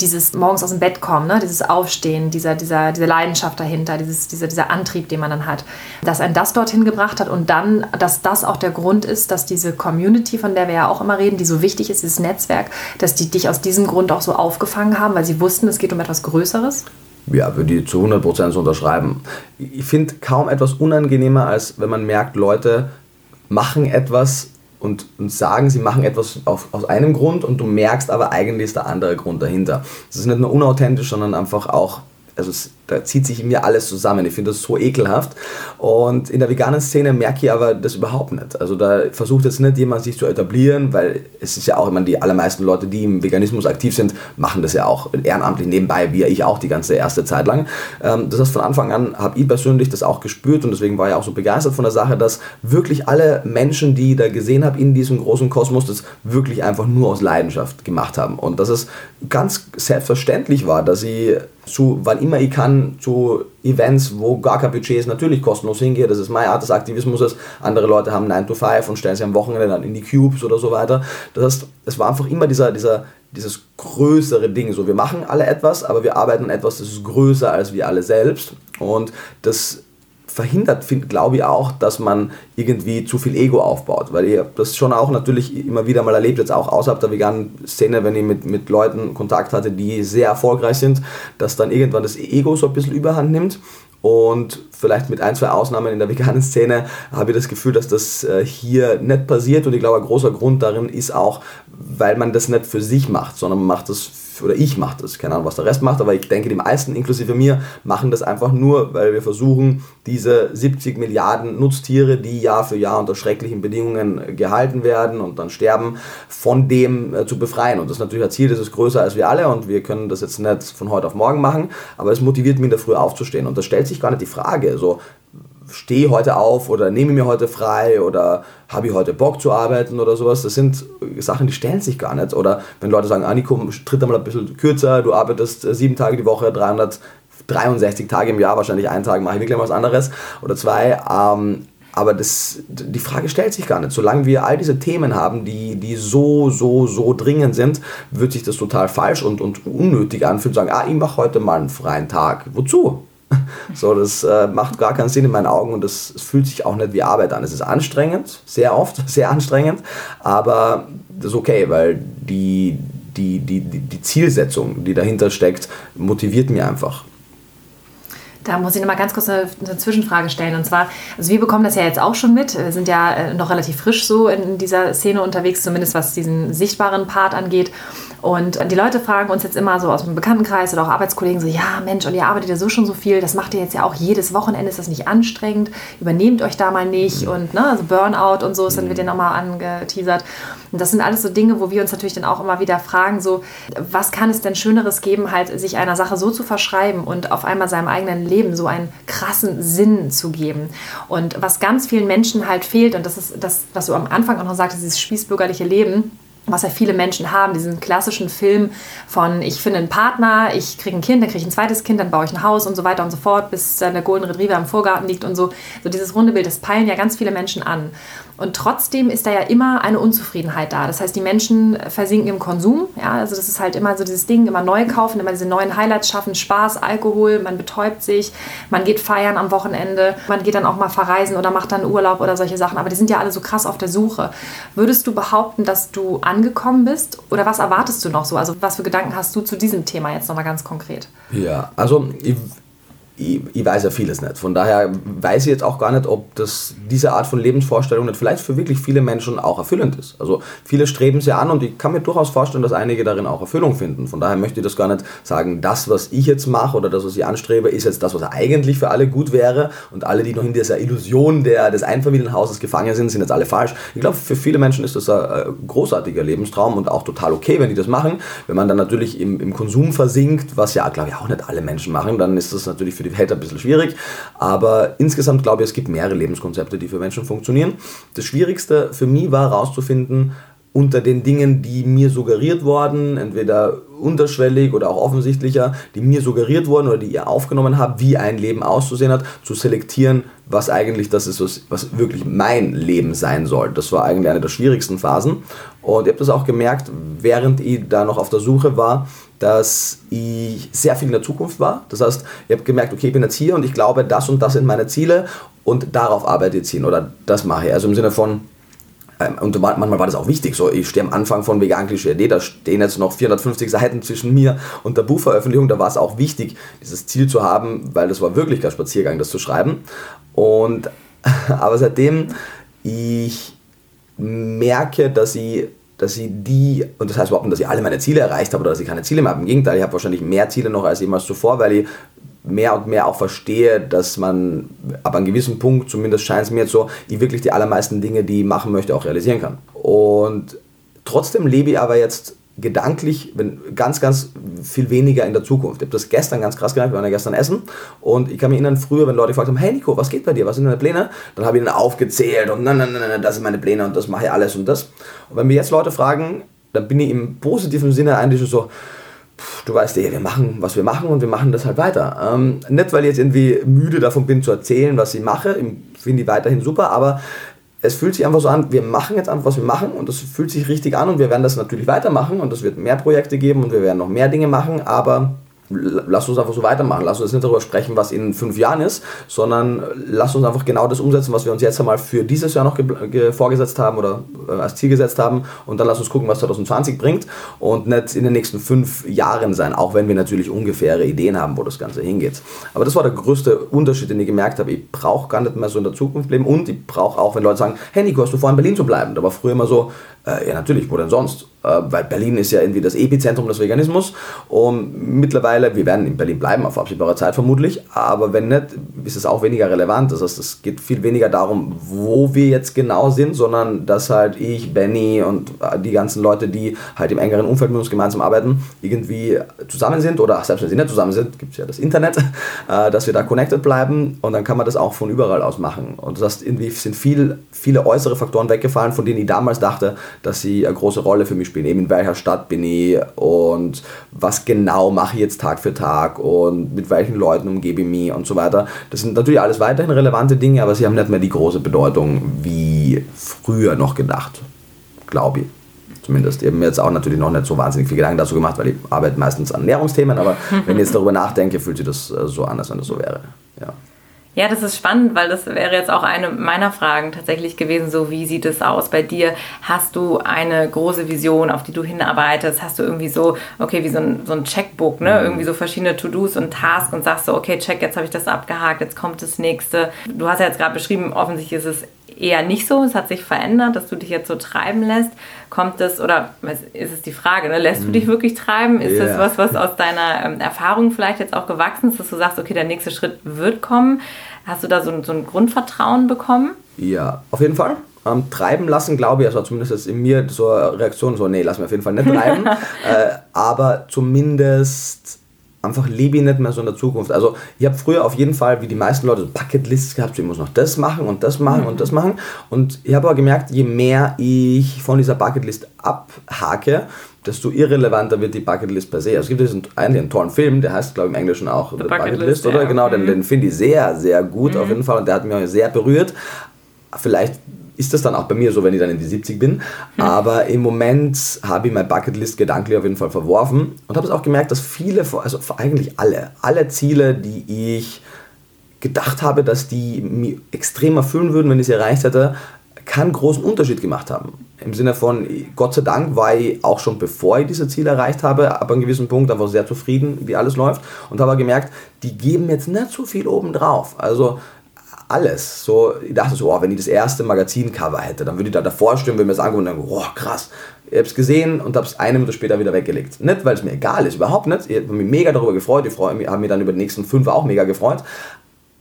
dieses morgens aus dem Bett kommen, ne? dieses Aufstehen, dieser, dieser, diese Leidenschaft dahinter, dieses, dieser, dieser Antrieb, den man dann hat, dass ein das dorthin gebracht hat und dann, dass das auch der Grund ist, dass diese Community, von der wir ja auch immer reden, die so wichtig ist, dieses Netzwerk, dass die dich aus diesem Grund auch so aufgefangen haben, weil sie wussten, es geht um etwas Größeres? Ja, würde ich zu 100% so unterschreiben. Ich finde kaum etwas unangenehmer, als wenn man merkt, Leute machen etwas, und, und sagen, sie machen etwas auf, aus einem Grund und du merkst aber eigentlich ist der andere Grund dahinter. Das ist nicht nur unauthentisch, sondern einfach auch also es, da zieht sich in mir alles zusammen. Ich finde das so ekelhaft. Und in der veganen Szene merke ich aber das überhaupt nicht. Also da versucht jetzt nicht jemand sich zu etablieren, weil es ist ja auch, ich meine, die allermeisten Leute, die im Veganismus aktiv sind, machen das ja auch ehrenamtlich nebenbei, wie ich auch die ganze erste Zeit lang. Ähm, das heißt, von Anfang an habe ich persönlich das auch gespürt und deswegen war ich auch so begeistert von der Sache, dass wirklich alle Menschen, die da gesehen habe in diesem großen Kosmos, das wirklich einfach nur aus Leidenschaft gemacht haben. Und dass es ganz selbstverständlich war, dass ich zu, wann immer ich kann, zu Events, wo gar kein Budget ist, natürlich kostenlos hingehe. Das ist meine Art des Aktivismus. Andere Leute haben 9 to 5 und stellen sich am Wochenende dann in die Cubes oder so weiter. Das heißt, es war einfach immer dieser, dieser, dieses größere Ding. So, wir machen alle etwas, aber wir arbeiten an etwas, das ist größer als wir alle selbst. Und das verhindert, glaube ich auch, dass man irgendwie zu viel Ego aufbaut. Weil ich das schon auch natürlich immer wieder mal erlebt, jetzt auch außerhalb der veganen Szene, wenn ich mit, mit Leuten Kontakt hatte, die sehr erfolgreich sind, dass dann irgendwann das Ego so ein bisschen überhand nimmt. Und vielleicht mit ein, zwei Ausnahmen in der veganen Szene habe ich das Gefühl, dass das äh, hier nicht passiert. Und ich glaube, ein großer Grund darin ist auch, weil man das nicht für sich macht, sondern man macht das oder ich mache das, keine Ahnung, was der Rest macht, aber ich denke, die meisten, inklusive mir, machen das einfach nur, weil wir versuchen, diese 70 Milliarden Nutztiere, die Jahr für Jahr unter schrecklichen Bedingungen gehalten werden und dann sterben, von dem äh, zu befreien. Und das ist natürlich ein Ziel, das ist größer als wir alle und wir können das jetzt nicht von heute auf morgen machen, aber es motiviert mich in der Früh aufzustehen. Und da stellt sich gar nicht die Frage, so, stehe heute auf oder nehme mir heute frei oder habe ich heute Bock zu arbeiten oder sowas. Das sind Sachen, die stellen sich gar nicht. Oder wenn Leute sagen, Aniko, tritt einmal ein bisschen kürzer, du arbeitest äh, sieben Tage die Woche, 363 Tage im Jahr, wahrscheinlich einen Tag mache ich wirklich was anderes oder zwei. Ähm, aber das, die Frage stellt sich gar nicht. Solange wir all diese Themen haben, die, die so, so, so dringend sind, wird sich das total falsch und, und unnötig anfühlen, zu sagen, ah, ich mache heute mal einen freien Tag. Wozu? <laughs> So, das äh, macht gar keinen Sinn in meinen Augen und das, das, fühlt sich auch nicht wie Arbeit an. Es ist anstrengend, sehr oft, <laughs> sehr anstrengend, aber das ist okay, weil die, die, die, die Zielsetzung, die dahinter steckt, motiviert mich einfach. Da muss ich noch mal ganz kurz eine, eine, Zwischenfrage stellen. Und zwar, also wir bekommen das ja jetzt auch schon mit. Wir sind ja äh, noch relativ frisch so in dieser Szene unterwegs, zumindest was diesen sichtbaren Part angeht. Und die Leute fragen uns jetzt immer so aus dem Bekanntenkreis oder auch Arbeitskollegen so, ja Mensch, und ihr arbeitet ja so schon so viel, das macht ihr jetzt ja auch jedes Wochenende, ist das nicht anstrengend? Übernehmt euch da mal nicht und ne, also Burnout und so, das wird ja nochmal angeteasert. Und das sind alles so Dinge, wo wir uns natürlich dann auch immer wieder fragen, so, was kann es denn Schöneres geben, halt sich einer Sache so zu verschreiben und auf einmal seinem eigenen Leben so einen krassen Sinn zu geben. Und was ganz vielen Menschen halt fehlt, und das ist das, was du am Anfang auch noch sagtest, dieses spießbürgerliche Leben, was ja viele Menschen haben, diesen klassischen Film von ich finde einen Partner, ich kriege ein Kind, dann kriege ich ein zweites Kind, dann baue ich ein Haus und so weiter und so fort, bis dann der Golden Retriever im Vorgarten liegt und so. So dieses runde Bild, das peilen ja ganz viele Menschen an. Und trotzdem ist da ja immer eine Unzufriedenheit da. Das heißt, die Menschen versinken im Konsum. Ja, also das ist halt immer so dieses Ding, immer neu kaufen, immer diese neuen Highlights schaffen, Spaß, Alkohol, man betäubt sich, man geht feiern am Wochenende, man geht dann auch mal verreisen oder macht dann Urlaub oder solche Sachen. Aber die sind ja alle so krass auf der Suche. Würdest du behaupten, dass du angekommen bist? Oder was erwartest du noch so? Also was für Gedanken hast du zu diesem Thema jetzt nochmal ganz konkret? Ja, also ich ich, ich, weiß ja vieles nicht. Von daher weiß ich jetzt auch gar nicht, ob das, diese Art von Lebensvorstellung nicht vielleicht für wirklich viele Menschen auch erfüllend ist. Also viele streben sie an und ich kann mir durchaus vorstellen, dass einige darin auch Erfüllung finden. Von daher möchte ich das gar nicht sagen, das, was ich jetzt mache oder das, was ich anstrebe, ist jetzt das, was eigentlich für alle gut wäre und alle, die noch in dieser Illusion der, des Einfamilienhauses gefangen sind, sind jetzt alle falsch. Ich glaube, für viele Menschen ist das ein großartiger Lebenstraum und auch total okay, wenn die das machen. Wenn man dann natürlich im, im Konsum versinkt, was ja, glaube ich, auch nicht alle Menschen machen, dann ist das natürlich für die Welt ein bisschen schwierig. Aber insgesamt glaube ich, es gibt mehrere Lebenskonzepte, die für Menschen funktionieren. Das Schwierigste für mich war herauszufinden, unter den Dingen, die mir suggeriert wurden, entweder unterschwellig oder auch offensichtlicher, die mir suggeriert wurden oder die ihr aufgenommen habt, wie ein Leben auszusehen hat, zu selektieren, was eigentlich das ist, was, was wirklich mein Leben sein soll. Das war eigentlich eine der schwierigsten Phasen. Und ich habe das auch gemerkt, während ich da noch auf der Suche war, dass ich sehr viel in der Zukunft war. Das heißt, ich habe gemerkt, okay, ich bin jetzt hier und ich glaube, das und das sind meine Ziele und darauf arbeite ich jetzt hin oder das mache ich. Also im Sinne von, ähm, und manchmal war das auch wichtig, so ich stehe am Anfang von Vegan Klischee da stehen jetzt noch 450 Seiten zwischen mir und der Buchveröffentlichung, da war es auch wichtig, dieses Ziel zu haben, weil das war wirklich kein Spaziergang, das zu schreiben. Und, <laughs> aber seitdem ich merke, dass ich dass ich die, und das heißt überhaupt nicht, dass ich alle meine Ziele erreicht habe oder dass ich keine Ziele mehr habe. Im Gegenteil, ich habe wahrscheinlich mehr Ziele noch als jemals zuvor, weil ich mehr und mehr auch verstehe, dass man ab einem gewissen Punkt, zumindest scheint es mir jetzt so, ich wirklich die allermeisten Dinge, die ich machen möchte, auch realisieren kann. Und trotzdem lebe ich aber jetzt gedanklich wenn, ganz, ganz viel weniger in der Zukunft. Ich habe das gestern ganz krass gemerkt, wir waren ja gestern essen und ich kann mich erinnern, früher, wenn Leute gefragt haben, hey Nico, was geht bei dir, was sind deine Pläne? Dann habe ich ihnen aufgezählt und nein, nein, nein, nein, das sind meine Pläne und das mache ich alles und das. Und wenn mir jetzt Leute fragen, dann bin ich im positiven Sinne eigentlich so, du weißt ja, wir machen, was wir machen und wir machen das halt weiter. Ähm, nicht, weil ich jetzt irgendwie müde davon bin zu erzählen, was ich mache, finde ich weiterhin super, aber es fühlt sich einfach so an, wir machen jetzt einfach, was wir machen und das fühlt sich richtig an und wir werden das natürlich weitermachen und es wird mehr Projekte geben und wir werden noch mehr Dinge machen, aber lass uns einfach so weitermachen. Lass uns nicht darüber sprechen, was in fünf Jahren ist, sondern lass uns einfach genau das umsetzen, was wir uns jetzt einmal für dieses Jahr noch vorgesetzt haben oder äh, als Ziel gesetzt haben. Und dann lass uns gucken, was 2020 bringt und nicht in den nächsten fünf Jahren sein, auch wenn wir natürlich ungefähre Ideen haben, wo das Ganze hingeht. Aber das war der größte Unterschied, den ich gemerkt habe. Ich brauche gar nicht mehr so in der Zukunft leben und ich brauche auch, wenn Leute sagen, hey Nico, hast du vor, in Berlin zu bleiben? Da war früher immer so, äh, ja natürlich, wo denn sonst? Äh, weil Berlin ist ja irgendwie das Epizentrum des Veganismus und mittlerweile, wir werden in Berlin bleiben auf absehbare Zeit vermutlich, aber wenn nicht, ist es auch weniger relevant. Das heißt, es geht viel weniger darum, wo wir jetzt genau sind, sondern dass halt ich, Benny und äh, die ganzen Leute, die halt im engeren Umfeld mit uns gemeinsam arbeiten, irgendwie zusammen sind oder selbst wenn sie nicht zusammen sind, gibt es ja das Internet, <laughs> dass wir da connected bleiben und dann kann man das auch von überall aus machen. Und das heißt, irgendwie sind viel, viele äußere Faktoren weggefallen, von denen ich damals dachte, dass sie eine große Rolle für mich spielen. Eben in welcher Stadt bin ich und was genau mache ich jetzt Tag für Tag und mit welchen Leuten umgebe ich mich und so weiter. Das sind natürlich alles weiterhin relevante Dinge, aber sie haben nicht mehr die große Bedeutung wie früher noch gedacht, glaube ich zumindest. Ich habe mir jetzt auch natürlich noch nicht so wahnsinnig viel Gedanken dazu gemacht, weil ich arbeite meistens an Ernährungsthemen, aber <laughs> wenn ich jetzt darüber nachdenke, fühlt sich das äh, so an, als wenn das so wäre. Ja. Ja, das ist spannend, weil das wäre jetzt auch eine meiner Fragen tatsächlich gewesen. So, wie sieht es aus bei dir? Hast du eine große Vision, auf die du hinarbeitest? Hast du irgendwie so, okay, wie so ein, so ein Checkbook, ne? Mhm. Irgendwie so verschiedene To-Dos und Tasks und sagst so, okay, check, jetzt habe ich das abgehakt, jetzt kommt das nächste. Du hast ja jetzt gerade beschrieben, offensichtlich ist es eher nicht so. Es hat sich verändert, dass du dich jetzt so treiben lässt. Kommt es, oder ist es die Frage, ne? lässt du dich mhm. wirklich treiben? Ist yeah. das was, was aus deiner ähm, Erfahrung vielleicht jetzt auch gewachsen ist, dass du sagst, okay, der nächste Schritt wird kommen? Hast du da so, so ein Grundvertrauen bekommen? Ja, auf jeden Fall. Ähm, treiben lassen, glaube ich, also zumindest ist in mir so eine Reaktion, so, nee, lass mir auf jeden Fall nicht treiben. <laughs> äh, aber zumindest einfach lebe ich nicht mehr so in der Zukunft. Also ich habe früher auf jeden Fall, wie die meisten Leute, so Bucketlists gehabt, ich muss noch das machen und das machen mhm. und das machen. Und ich habe aber gemerkt, je mehr ich von dieser Bucketlist abhake, desto irrelevanter wird die Bucketlist per se. Also es gibt diesen, eigentlich einen tollen Film, der heißt, glaube ich, im Englischen auch The, The Bucket, Bucket List, oder? Ja. Genau, den, den finde ich sehr, sehr gut mhm. auf jeden Fall und der hat mich sehr berührt. Vielleicht ist das dann auch bei mir so, wenn ich dann in die 70 bin. Mhm. Aber im Moment habe ich meine Bucketlist gedanklich auf jeden Fall verworfen und habe es auch gemerkt, dass viele, also eigentlich alle, alle Ziele, die ich gedacht habe, dass die mich extrem erfüllen würden, wenn ich sie erreicht hätte, keinen großen Unterschied gemacht haben. Im Sinne von, Gott sei Dank war ich auch schon bevor ich diese Ziele erreicht habe, ab einem gewissen Punkt einfach sehr zufrieden, wie alles läuft und habe gemerkt, die geben jetzt nicht so viel obendrauf. Also alles. So, ich dachte so, oh, wenn ich das erste Magazincover hätte, dann würde ich da davor stehen, würde mir das angucken und denken, oh, krass. Ich habe es gesehen und habe es eine Minute später wieder weggelegt. Nicht, weil es mir egal ist, überhaupt nicht. Ich habe mich mega darüber gefreut. Ich habe mich dann über die nächsten fünf auch mega gefreut.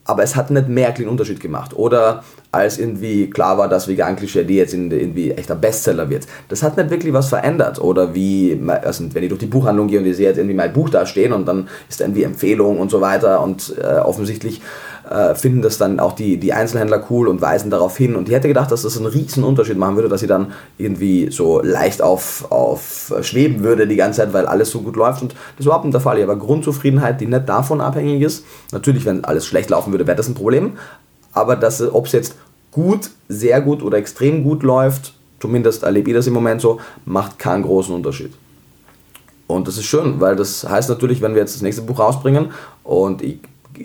Aber es hat nicht mehr einen Unterschied gemacht. Oder als irgendwie klar war, dass vegan Klischee jetzt irgendwie echter Bestseller wird. Das hat nicht wirklich was verändert. Oder wie, also wenn ich durch die Buchhandlung gehe und ich sehe jetzt irgendwie mein Buch da stehen und dann ist da irgendwie Empfehlung und so weiter und äh, offensichtlich äh, finden das dann auch die, die Einzelhändler cool und weisen darauf hin. Und ich hätte gedacht, dass das einen riesen Unterschied machen würde, dass sie dann irgendwie so leicht auf, auf schweben würde die ganze Zeit, weil alles so gut läuft. Und das ist überhaupt nicht der Fall. Aber Grundzufriedenheit, die nicht davon abhängig ist. Natürlich, wenn alles schlecht laufen würde, wäre das ein Problem. Aber ob es jetzt gut, sehr gut oder extrem gut läuft, zumindest erlebe ich das im Moment so, macht keinen großen Unterschied. Und das ist schön, weil das heißt natürlich, wenn wir jetzt das nächste Buch rausbringen und ich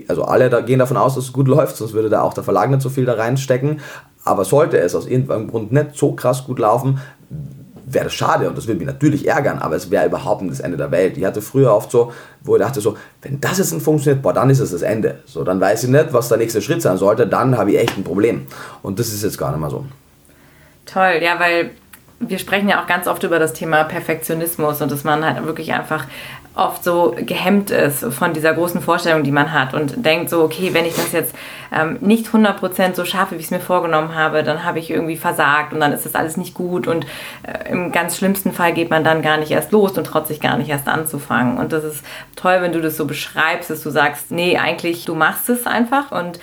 also alle da gehen davon aus, dass es gut läuft, sonst würde da auch der Verlag nicht so viel da reinstecken. Aber sollte es aus irgendeinem Grund nicht so krass gut laufen, wäre das schade und das würde mich natürlich ärgern, aber es wäre überhaupt nicht das Ende der Welt. Ich hatte früher oft so, wo ich dachte so, wenn das jetzt nicht funktioniert, boah, dann ist es das Ende. So, dann weiß ich nicht, was der nächste Schritt sein sollte, dann habe ich echt ein Problem. Und das ist jetzt gar nicht mehr so. Toll, ja, weil wir sprechen ja auch ganz oft über das Thema Perfektionismus und dass man halt wirklich einfach oft so gehemmt ist von dieser großen Vorstellung, die man hat und denkt so, okay, wenn ich das jetzt ähm, nicht 100% so schaffe, wie ich es mir vorgenommen habe, dann habe ich irgendwie versagt und dann ist das alles nicht gut und äh, im ganz schlimmsten Fall geht man dann gar nicht erst los und traut sich gar nicht erst anzufangen. Und das ist toll, wenn du das so beschreibst, dass du sagst, nee, eigentlich, du machst es einfach und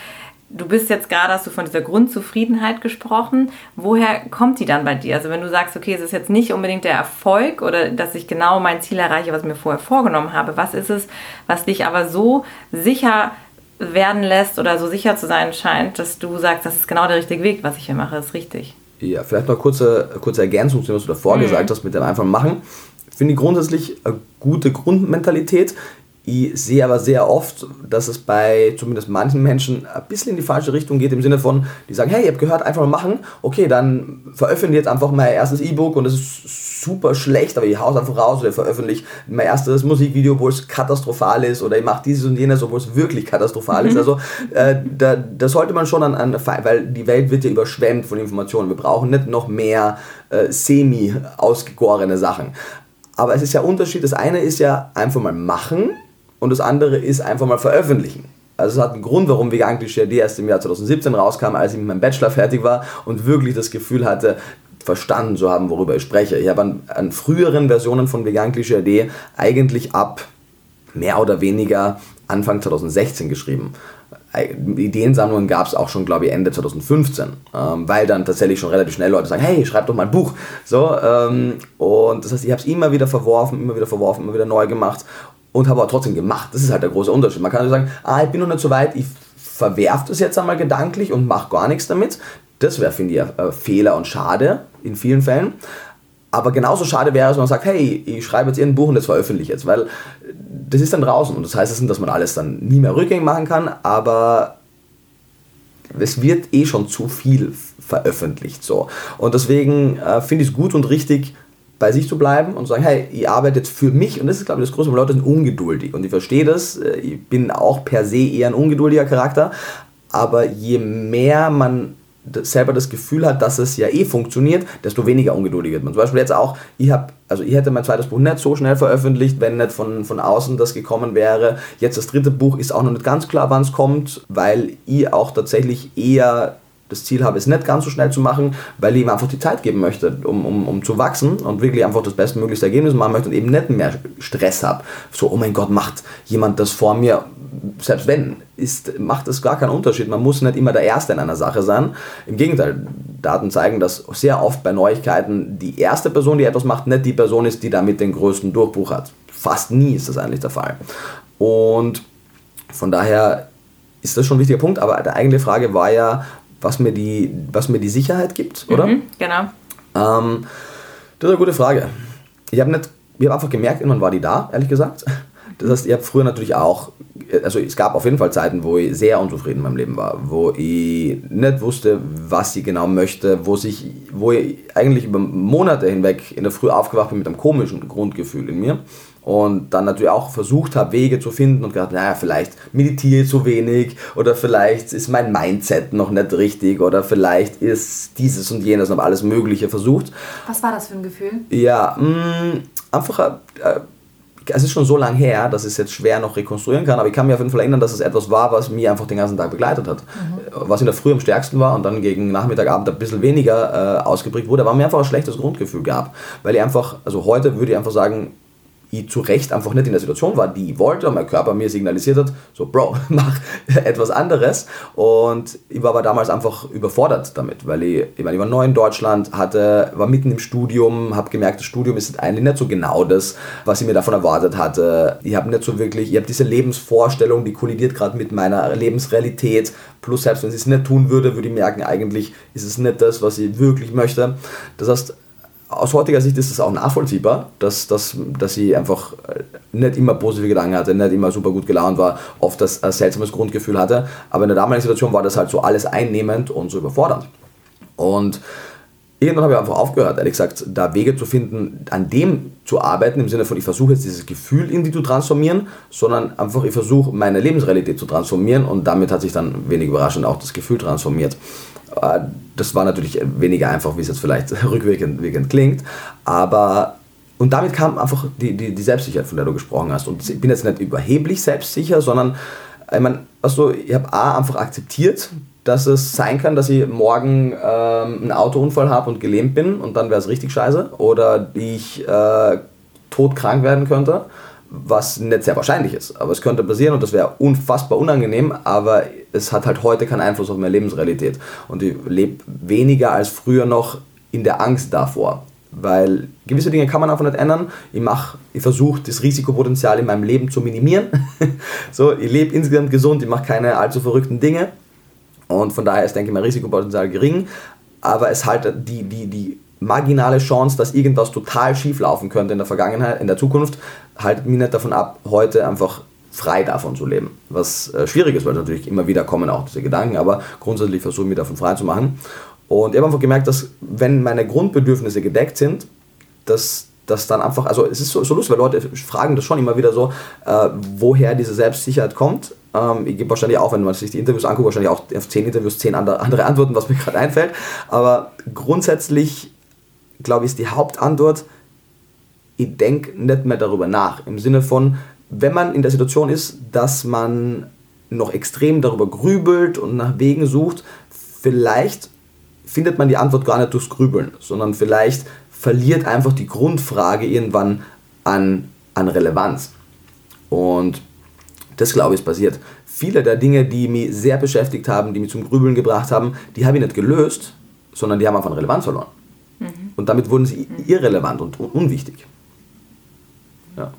Du bist jetzt gerade, hast du von dieser Grundzufriedenheit gesprochen. Woher kommt die dann bei dir? Also wenn du sagst, okay, es ist jetzt nicht unbedingt der Erfolg oder dass ich genau mein Ziel erreiche, was ich mir vorher vorgenommen habe. Was ist es, was dich aber so sicher werden lässt oder so sicher zu sein scheint, dass du sagst, das ist genau der richtige Weg, was ich hier mache, ist richtig? Ja, vielleicht noch kurze, kurze Ergänzung zu dem, was du davor mhm. gesagt hast mit dem einfach machen. Ich finde grundsätzlich eine gute Grundmentalität. Ich sehe aber sehr oft, dass es bei zumindest manchen Menschen ein bisschen in die falsche Richtung geht, im Sinne von, die sagen, hey, ihr habt gehört, einfach mal machen, okay, dann veröffentliche jetzt einfach mein erstes E-Book und es ist super schlecht, aber ich hau es einfach raus oder veröffentliche mein erstes Musikvideo, wo es katastrophal ist oder ich mache dieses und jenes, obwohl es wirklich katastrophal mhm. ist. Also äh, da, da sollte man schon an, an, weil die Welt wird ja überschwemmt von Informationen. Wir brauchen nicht noch mehr äh, semi-ausgegorene Sachen. Aber es ist ja Unterschied. Das eine ist ja einfach mal machen und das andere ist einfach mal veröffentlichen. Also es hat einen Grund, warum Vegan Klischee erst im Jahr 2017 rauskam, als ich mit meinem Bachelor fertig war und wirklich das Gefühl hatte, verstanden zu haben, worüber ich spreche. Ich habe an, an früheren Versionen von Vegan Klischee eigentlich ab mehr oder weniger Anfang 2016 geschrieben. Ideensammlungen gab es auch schon, glaube ich, Ende 2015, ähm, weil dann tatsächlich schon relativ schnell Leute sagen, hey, schreib doch mal ein Buch. So, ähm, und das heißt, ich habe es immer wieder verworfen, immer wieder verworfen, immer wieder neu gemacht und habe aber trotzdem gemacht. Das ist halt der große Unterschied. Man kann also sagen, ah, ich bin noch nicht so weit, ich verwerfe das jetzt einmal gedanklich und mache gar nichts damit. Das wäre, finde ich, ein Fehler und schade in vielen Fällen. Aber genauso schade wäre es, wenn man sagt, hey, ich schreibe jetzt ein Buch und das veröffentliche jetzt, weil das ist dann draußen. Und das heißt nicht, dass man alles dann nie mehr rückgängig machen kann, aber es wird eh schon zu viel veröffentlicht. So. Und deswegen äh, finde ich es gut und richtig, bei sich zu bleiben und zu sagen, hey, ich arbeite jetzt für mich und das ist, glaube ich, das Größte, weil Leute sind ungeduldig und ich verstehe das, äh, ich bin auch per se eher ein ungeduldiger Charakter, aber je mehr man selber das Gefühl hat, dass es ja eh funktioniert, desto weniger ungeduldig wird man. Zum Beispiel jetzt auch, ich habe, also ich hätte mein zweites Buch nicht so schnell veröffentlicht, wenn nicht von, von außen das gekommen wäre. Jetzt das dritte Buch ist auch noch nicht ganz klar, wann es kommt, weil ich auch tatsächlich eher das Ziel habe, es nicht ganz so schnell zu machen, weil ich ihm einfach die Zeit geben möchte, um, um, um zu wachsen und wirklich einfach das bestmögliche Ergebnis machen möchte und eben nicht mehr Stress habe. So, oh mein Gott, macht jemand das vor mir, selbst wenn, ist, macht es gar keinen Unterschied. Man muss nicht immer der Erste in einer Sache sein. Im Gegenteil, Daten zeigen, dass sehr oft bei Neuigkeiten die erste Person, die etwas macht, nicht die Person ist, die damit den größten Durchbruch hat. Fast nie ist das eigentlich der Fall. Und von daher ist das schon ein wichtiger Punkt, aber die eigentliche Frage war ja, was mir die, was mir die Sicherheit gibt, oder? Mhm, genau. Ähm, das ist eine gute Frage. Ich habe hab einfach gemerkt, irgendwann war die da, ehrlich gesagt. Das heißt, ich habe früher natürlich auch, also es gab auf jeden Fall Zeiten, wo ich sehr unzufrieden in meinem Leben war, wo ich nicht wusste, was ich genau möchte, wo, sich, wo ich eigentlich über Monate hinweg in der Früh aufgewacht bin mit einem komischen Grundgefühl in mir und dann natürlich auch versucht habe, Wege zu finden und gedacht, naja, vielleicht meditiere ich zu wenig oder vielleicht ist mein Mindset noch nicht richtig oder vielleicht ist dieses und jenes und alles Mögliche versucht. Was war das für ein Gefühl? Ja, mh, mm, einfach, äh, es ist schon so lange her, dass ich es jetzt schwer noch rekonstruieren kann, aber ich kann mir auf jeden Fall erinnern, dass es etwas war, was mich einfach den ganzen Tag begleitet hat. Mhm. Was in der Früh am stärksten war und dann gegen Nachmittag, Abend ein bisschen weniger äh, ausgeprägt wurde, war mir einfach ein schlechtes Grundgefühl gab. Weil ich einfach, also heute würde ich einfach sagen, ich zu Recht einfach nicht in der Situation war, die ich wollte und mein Körper mir signalisiert hat, so Bro, <laughs> mach etwas anderes und ich war aber damals einfach überfordert damit, weil ich, ich, meine, ich war neu in Deutschland, hatte, war mitten im Studium, habe gemerkt, das Studium ist eigentlich nicht so genau das, was ich mir davon erwartet hatte. Ich habe nicht so wirklich, ich habe diese Lebensvorstellung, die kollidiert gerade mit meiner Lebensrealität, plus selbst wenn ich es nicht tun würde, würde ich merken, eigentlich ist es nicht das, was ich wirklich möchte. Das heißt, aus heutiger Sicht ist es auch nachvollziehbar, dass, dass, dass sie einfach äh, nicht immer positive Gedanken hatte, nicht immer super gut gelaunt war, oft das ein seltsames Grundgefühl hatte. Aber in der damaligen Situation war das halt so alles einnehmend und so überfordernd. Und irgendwann habe ich einfach aufgehört, ehrlich gesagt, da Wege zu finden, an dem zu arbeiten, im Sinne von, ich versuche jetzt dieses Gefühl irgendwie zu transformieren, sondern einfach, ich versuche meine Lebensrealität zu transformieren und damit hat sich dann wenig überraschend auch das Gefühl transformiert. Das war natürlich weniger einfach, wie es jetzt vielleicht <laughs> rückwirkend klingt, aber und damit kam einfach die, die, die Selbstsicherheit, von der du gesprochen hast. Und ich bin jetzt nicht überheblich selbstsicher, sondern ich meine, also ich habe A einfach akzeptiert, dass es sein kann, dass ich morgen ähm, einen Autounfall habe und gelähmt bin und dann wäre es richtig scheiße. Oder ich äh, todkrank werden könnte, was nicht sehr wahrscheinlich ist. Aber es könnte passieren und das wäre unfassbar unangenehm, aber es hat halt heute keinen Einfluss auf meine Lebensrealität. Und ich lebe weniger als früher noch in der Angst davor. Weil gewisse Dinge kann man einfach nicht ändern. Ich, ich versuche das Risikopotenzial in meinem Leben zu minimieren. <laughs> so, ich lebe insgesamt gesund, ich mache keine allzu verrückten Dinge. Und von daher ist, denke ich, mein Risikopotenzial gering. Aber es halt die, die, die marginale Chance, dass irgendwas total schief laufen könnte in der Vergangenheit, in der Zukunft, haltet mich nicht davon ab, heute einfach frei davon zu leben. Was äh, schwierig ist, weil natürlich immer wieder kommen auch diese Gedanken, aber grundsätzlich versuche ich mich davon frei zu machen. Und ich habe einfach gemerkt, dass wenn meine Grundbedürfnisse gedeckt sind, dass das dann einfach, also es ist so, so lustig, weil Leute fragen das schon immer wieder so, äh, woher diese Selbstsicherheit kommt. Ähm, ich gebe wahrscheinlich auch, wenn man sich die Interviews anguckt, wahrscheinlich auch auf zehn Interviews zehn andere, Antworten, was mir gerade einfällt. Aber grundsätzlich, glaube ich, ist die Hauptantwort, ich denke nicht mehr darüber nach. Im Sinne von, wenn man in der Situation ist, dass man noch extrem darüber grübelt und nach Wegen sucht, vielleicht findet man die Antwort gar nicht durchs Grübeln, sondern vielleicht verliert einfach die Grundfrage irgendwann an, an Relevanz. Und das glaube ich ist passiert. Viele der Dinge, die mich sehr beschäftigt haben, die mich zum Grübeln gebracht haben, die habe ich nicht gelöst, sondern die haben einfach an Relevanz verloren. Mhm. Und damit wurden sie irrelevant und unwichtig. Ja.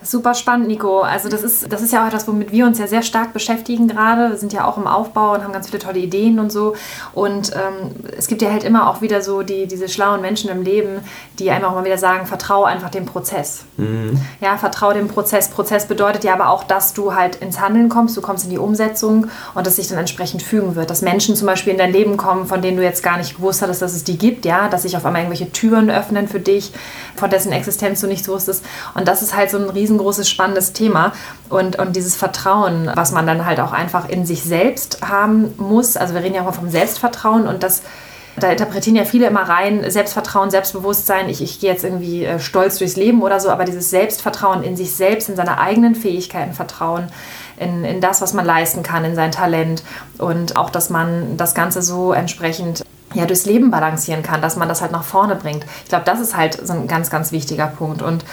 Super spannend, Nico. Also das ist, das ist ja auch etwas, womit wir uns ja sehr stark beschäftigen gerade. Wir sind ja auch im Aufbau und haben ganz viele tolle Ideen und so. Und ähm, es gibt ja halt immer auch wieder so die, diese schlauen Menschen im Leben, die einem auch mal wieder sagen, vertraue einfach dem Prozess. Mhm. Ja, vertraue dem Prozess. Prozess bedeutet ja aber auch, dass du halt ins Handeln kommst, du kommst in die Umsetzung und dass sich dann entsprechend fügen wird. Dass Menschen zum Beispiel in dein Leben kommen, von denen du jetzt gar nicht gewusst hattest, dass es die gibt, ja, dass sich auf einmal irgendwelche Türen öffnen für dich, von dessen Existenz du nichts wusstest. Und das ist halt so ein riesen riesengroßes, spannendes Thema. Und, und dieses Vertrauen, was man dann halt auch einfach in sich selbst haben muss. Also wir reden ja auch vom Selbstvertrauen und das da interpretieren ja viele immer rein, Selbstvertrauen, Selbstbewusstsein, ich, ich gehe jetzt irgendwie äh, stolz durchs Leben oder so, aber dieses Selbstvertrauen in sich selbst, in seine eigenen Fähigkeiten vertrauen, in, in das, was man leisten kann, in sein Talent und auch, dass man das Ganze so entsprechend ja, durchs Leben balancieren kann, dass man das halt nach vorne bringt. Ich glaube, das ist halt so ein ganz, ganz wichtiger Punkt. Und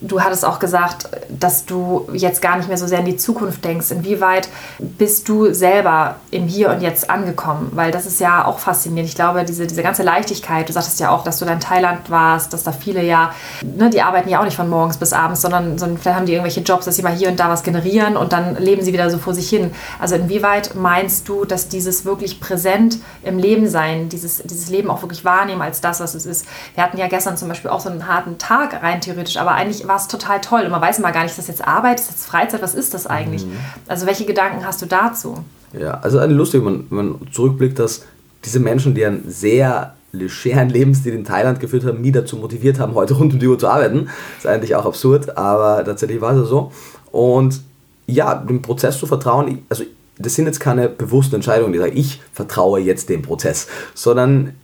du hattest auch gesagt, dass du jetzt gar nicht mehr so sehr in die Zukunft denkst. Inwieweit bist du selber im Hier und Jetzt angekommen? Weil das ist ja auch faszinierend. Ich glaube, diese, diese ganze Leichtigkeit, du sagtest ja auch, dass du da in Thailand warst, dass da viele ja, ne, die arbeiten ja auch nicht von morgens bis abends, sondern, sondern vielleicht haben die irgendwelche Jobs, dass sie mal hier und da was generieren und dann leben sie wieder so vor sich hin. Also inwieweit meinst du, dass dieses wirklich präsent im Leben sein, dieses, dieses Leben auch wirklich wahrnehmen als das, was es ist? Wir hatten ja gestern zum Beispiel auch so einen harten Tag rein theoretisch, aber eigentlich war es total toll. Und man weiß immer gar nicht, ist das jetzt Arbeit, ist das Freizeit, was ist das eigentlich? Mhm. Also welche Gedanken hast du dazu? Ja, also eine lustige, wenn man zurückblickt, dass diese Menschen, die einen sehr legeren Lebensstil in Thailand geführt haben, nie dazu motiviert haben, heute rund um die Uhr zu arbeiten. Das ist eigentlich auch absurd, aber tatsächlich war es so. Und ja, dem Prozess zu vertrauen, also das sind jetzt keine bewussten Entscheidungen, die sagen, ich vertraue jetzt dem Prozess, sondern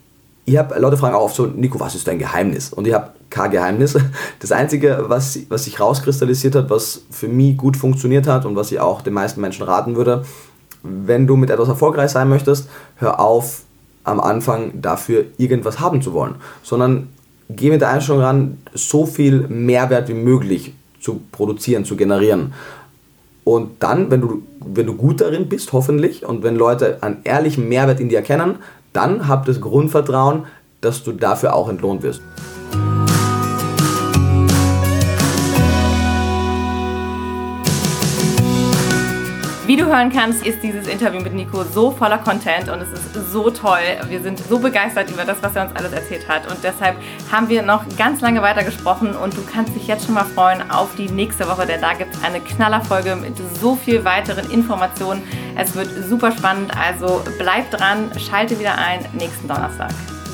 ich habe Leute fragen auch oft so, Nico, was ist dein Geheimnis? Und ich habe kein Geheimnis. <laughs> Das Einzige, was, was sich rauskristallisiert hat, was für mich gut funktioniert hat und was ich auch den meisten Menschen raten würde, wenn du mit etwas erfolgreich sein möchtest, hör auf, am Anfang dafür irgendwas haben zu wollen, sondern geh mit der Einstellung ran, so viel Mehrwert wie möglich zu produzieren, zu generieren. Und dann, wenn du, wenn du gut darin bist, hoffentlich, und wenn Leute einen ehrlichen Mehrwert in dir erkennen, dann hab das Grundvertrauen, dass du dafür auch entlohnt wirst. Wie du hören kannst, ist dieses Interview mit Nico so voller Content und es ist so toll. Wir sind so begeistert über das, was er uns alles erzählt hat. Und deshalb haben wir noch ganz lange weiter gesprochen und du kannst dich jetzt schon mal freuen auf die nächste Woche, denn da gibt es eine Knallerfolge mit so viel weiteren Informationen. Es wird super spannend, also bleib dran, schalte wieder ein nächsten Donnerstag.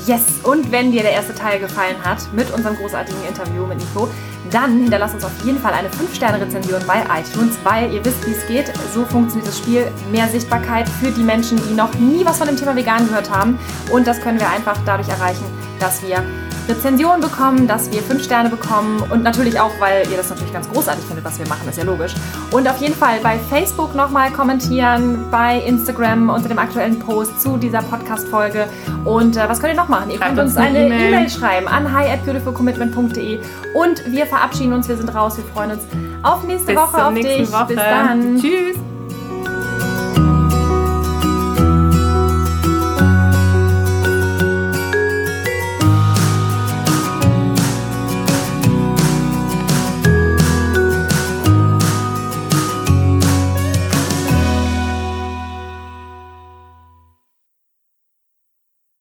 Yes! Und wenn dir der erste Teil gefallen hat mit unserem großartigen Interview mit Nico, dann hinterlasst uns auf jeden Fall eine 5-Sterne-Rezension bei iTunes, weil ihr wisst, wie es geht. So funktioniert das Spiel. Mehr Sichtbarkeit für die Menschen, die noch nie was von dem Thema vegan gehört haben. Und das können wir einfach dadurch erreichen, dass wir Rezensionen bekommen, dass wir fünf Sterne bekommen und natürlich auch, weil ihr das natürlich ganz großartig findet, was wir machen, ist ja logisch. Und auf jeden Fall bei Facebook nochmal kommentieren, bei Instagram unter dem aktuellen Post zu dieser Podcast-Folge. Und äh, was könnt ihr noch machen? Ihr Schreibt könnt uns uns eine E-Mail. E-Mail schreiben an hi at beautifulcommitment.de und wir verabschieden uns, wir sind raus, wir freuen uns auf nächste Bis Woche auf dich. Woche. Bis dann. Tschüss.